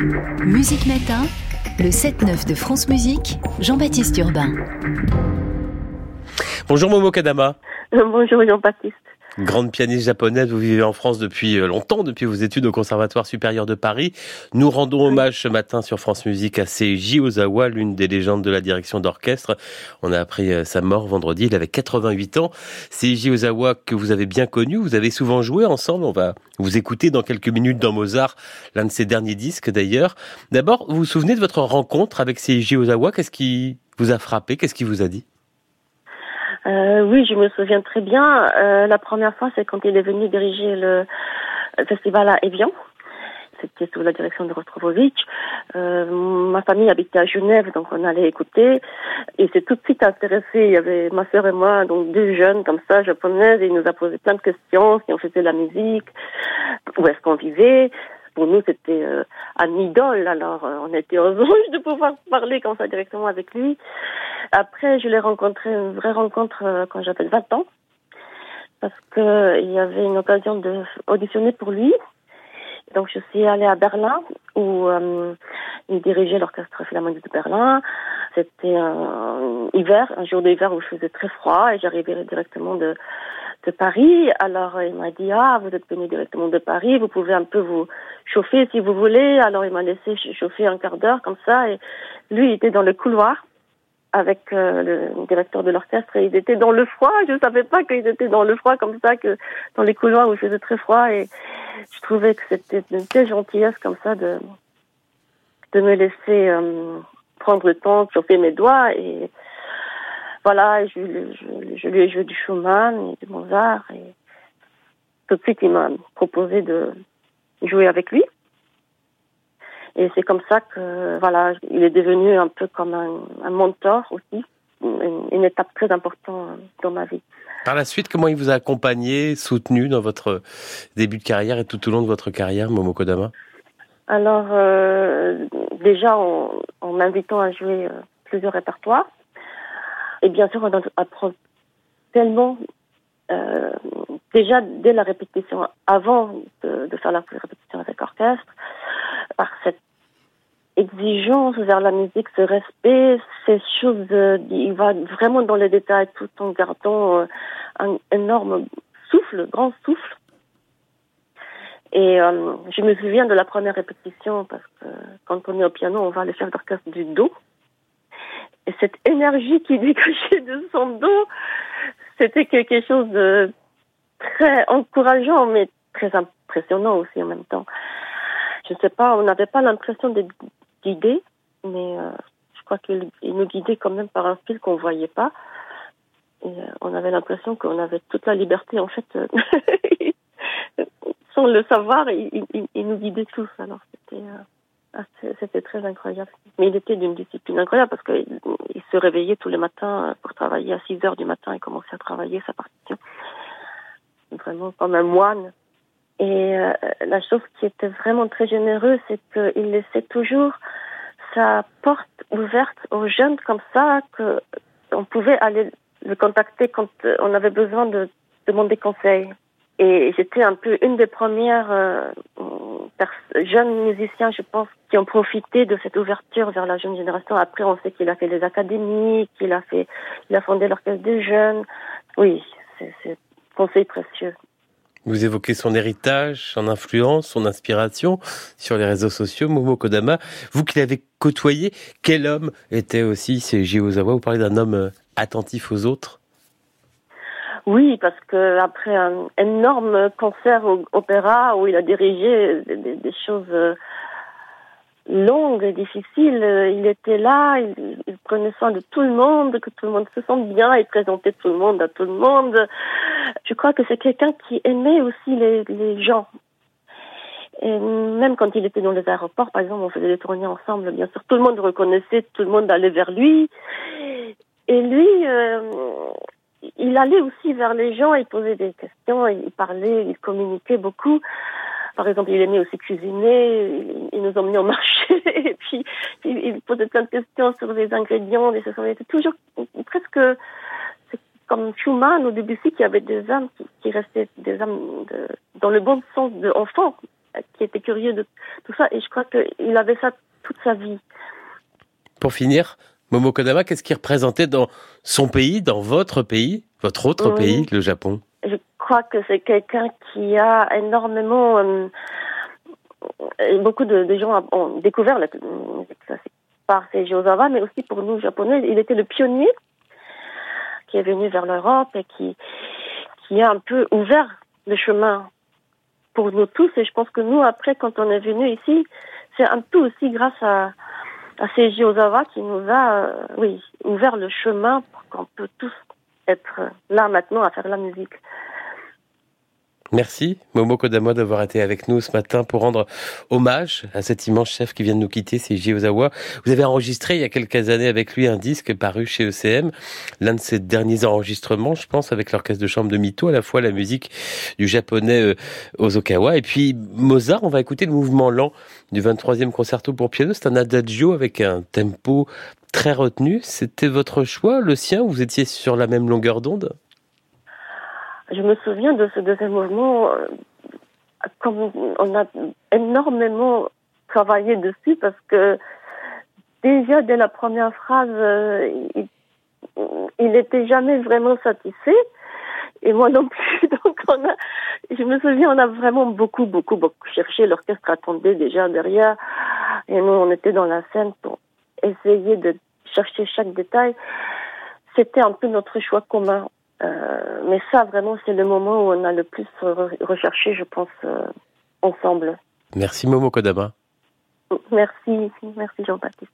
Musique Matin, le 7-9 de France Musique, Jean-Baptiste Urbain. Bonjour Momo Kadama. Bonjour Jean-Baptiste. Grande pianiste japonaise, vous vivez en France depuis euh, longtemps, depuis vos études au Conservatoire supérieur de Paris. Nous rendons hommage ce matin sur France Musique à Seiji Ozawa, l'une des légendes de la direction d'orchestre. On a appris euh, sa mort vendredi, il avait 88 ans. Seiji Ozawa que vous avez bien connu, vous avez souvent joué ensemble. On va vous écouter dans quelques minutes dans Mozart, l'un de ses derniers disques d'ailleurs. D'abord, vous vous souvenez de votre rencontre avec Seiji Ozawa? Qu'est-ce qui vous a frappé? Qu'est-ce qu'il vous a dit? Euh, oui, je me souviens très bien. Euh, la première fois, c'est quand il est venu diriger le festival à Evian. C'était sous la direction de Rostropovitch. Euh, ma famille habitait à Genève, donc on allait écouter. Et c'est tout de suite intéressé. Il y avait ma sœur et moi, donc deux jeunes comme ça, japonaises, et il nous a posé plein de questions, si on faisait la musique, où est-ce qu'on vivait pour nous, c'était euh, un idole. Alors, euh, on était heureux de pouvoir parler comme ça directement avec lui. Après, je l'ai rencontré, une vraie rencontre euh, quand j'avais 20 ans, parce que il y avait une occasion de auditionner pour lui. Donc, je suis allée à Berlin, où il dirigeait l'orchestre philharmonique de Berlin. C'était un hiver, un jour d'hiver où il faisait très froid, et j'arrivais directement de de Paris. Alors il m'a dit ah vous êtes venu directement de Paris, vous pouvez un peu vous chauffer si vous voulez. Alors il m'a laissé chauffer un quart d'heure comme ça et lui il était dans le couloir avec euh, le directeur de l'orchestre et il était dans le froid. Je savais pas qu'il était dans le froid comme ça que dans les couloirs où il faisait très froid et je trouvais que c'était une telle gentillesse comme ça de de me laisser euh, prendre le temps de chauffer mes doigts et voilà, je, je, je, lui ai joué du Schumann et du Mozart. Et tout de suite, il m'a proposé de jouer avec lui. Et c'est comme ça que, voilà, il est devenu un peu comme un, un mentor aussi, une, une, étape très importante dans ma vie. Par la suite, comment il vous a accompagné, soutenu dans votre début de carrière et tout au long de votre carrière, Momo Kodama? Alors, euh, déjà, en, en m'invitant à jouer euh, plusieurs répertoires, et bien sûr, on apprend tellement, euh, déjà dès la répétition, avant de, de faire la répétition avec l'orchestre, par cette exigence vers la musique, ce respect, ces choses, euh, il va vraiment dans les détails tout en gardant euh, un énorme souffle, grand souffle. Et euh, je me souviens de la première répétition parce que quand on est au piano, on va le chef d'orchestre du dos cette énergie qui dégageait de son dos, c'était quelque chose de très encourageant, mais très impressionnant aussi en même temps. Je sais pas, on n'avait pas l'impression d'être guidé, mais euh, je crois qu'il nous guidait quand même par un fil qu'on voyait pas. Et euh, on avait l'impression qu'on avait toute la liberté, en fait, euh, sans le savoir, il, nous guidait tous. Alors c'était ah, c'était très incroyable. Mais il était d'une discipline incroyable parce qu'il il se réveillait tous les matins pour travailler à 6 heures du matin et commençait à travailler sa partition. Vraiment comme un moine. Et euh, la chose qui était vraiment très généreuse, c'est qu'il laissait toujours sa porte ouverte aux jeunes comme ça, que on pouvait aller le contacter quand on avait besoin de demander conseil. Et j'étais un peu une des premières euh, jeunes musiciens, je pense, qui ont profité de cette ouverture vers la jeune génération. Après, on sait qu'il a fait les académies, qu'il a fait, il a fondé l'orchestre des jeunes. Oui, c'est conseil précieux. Vous évoquez son héritage, son influence, son inspiration sur les réseaux sociaux, Momo Kodama. Vous qui l'avez côtoyé, quel homme était aussi Seiji Ozawa Vous parlez d'un homme euh, attentif aux autres oui, parce que après un énorme concert au opéra où il a dirigé des, des choses longues et difficiles, euh, il était là, il, il, prenait soin de tout le monde, que tout le monde se sente bien, il présentait tout le monde à tout le monde. Je crois que c'est quelqu'un qui aimait aussi les, les gens. Et même quand il était dans les aéroports, par exemple, on faisait des tournées ensemble, bien sûr, tout le monde reconnaissait, tout le monde allait vers lui. Et lui, euh, il allait aussi vers les gens, il posait des questions, il parlait, il communiquait beaucoup. Par exemple, il aimait aussi cuisiner, il nous emmenait au marché, et puis il, posait plein de questions sur les ingrédients, des choses. C'était toujours presque comme Schumann au Debussy qui avait des âmes qui, qui restaient des âmes de, dans le bon sens d'enfants, qui était curieux de tout ça. Et je crois qu'il avait ça toute sa vie. Pour finir, Momo Kodama, qu'est-ce qu'il représentait dans son pays, dans votre pays, votre autre pays, le Japon? Je crois que c'est quelqu'un qui a énormément... Euh, beaucoup de, gens ont découvert la par Seiji Ozawa, mais aussi pour nous, Japonais. Il était le pionnier qui est venu vers l'Europe et qui, qui a un peu ouvert le chemin pour nous tous. Et je pense que nous, après, quand on est venu ici, c'est un peu aussi grâce à, à Seiji Ozawa qui nous a, euh, oui, ouvert le chemin pour qu'on peut tous être là maintenant à faire la musique. Merci Momo Kodama d'avoir été avec nous ce matin pour rendre hommage à cet immense chef qui vient de nous quitter, c'est Ozawa. Vous avez enregistré il y a quelques années avec lui un disque paru chez ECM, l'un de ses derniers enregistrements, je pense, avec l'orchestre de chambre de Mito, à la fois la musique du japonais euh, Ozokawa et puis Mozart. On va écouter le mouvement lent du 23e concerto pour piano. C'est un adagio avec un tempo très retenu. C'était votre choix, le sien, ou vous étiez sur la même longueur d'onde? Je me souviens de ce deuxième mouvement, euh, comme on a énormément travaillé dessus parce que déjà dès la première phrase, euh, il n'était jamais vraiment satisfait. Et moi non plus. Donc je me souviens, on a vraiment beaucoup, beaucoup, beaucoup cherché. L'orchestre attendait déjà derrière. Et nous, on était dans la scène pour essayer de chercher chaque détail. C'était un peu notre choix commun. Euh, mais ça, vraiment, c'est le moment où on a le plus recherché, je pense, euh, ensemble. Merci Momo Kodama. Merci, merci Jean-Baptiste.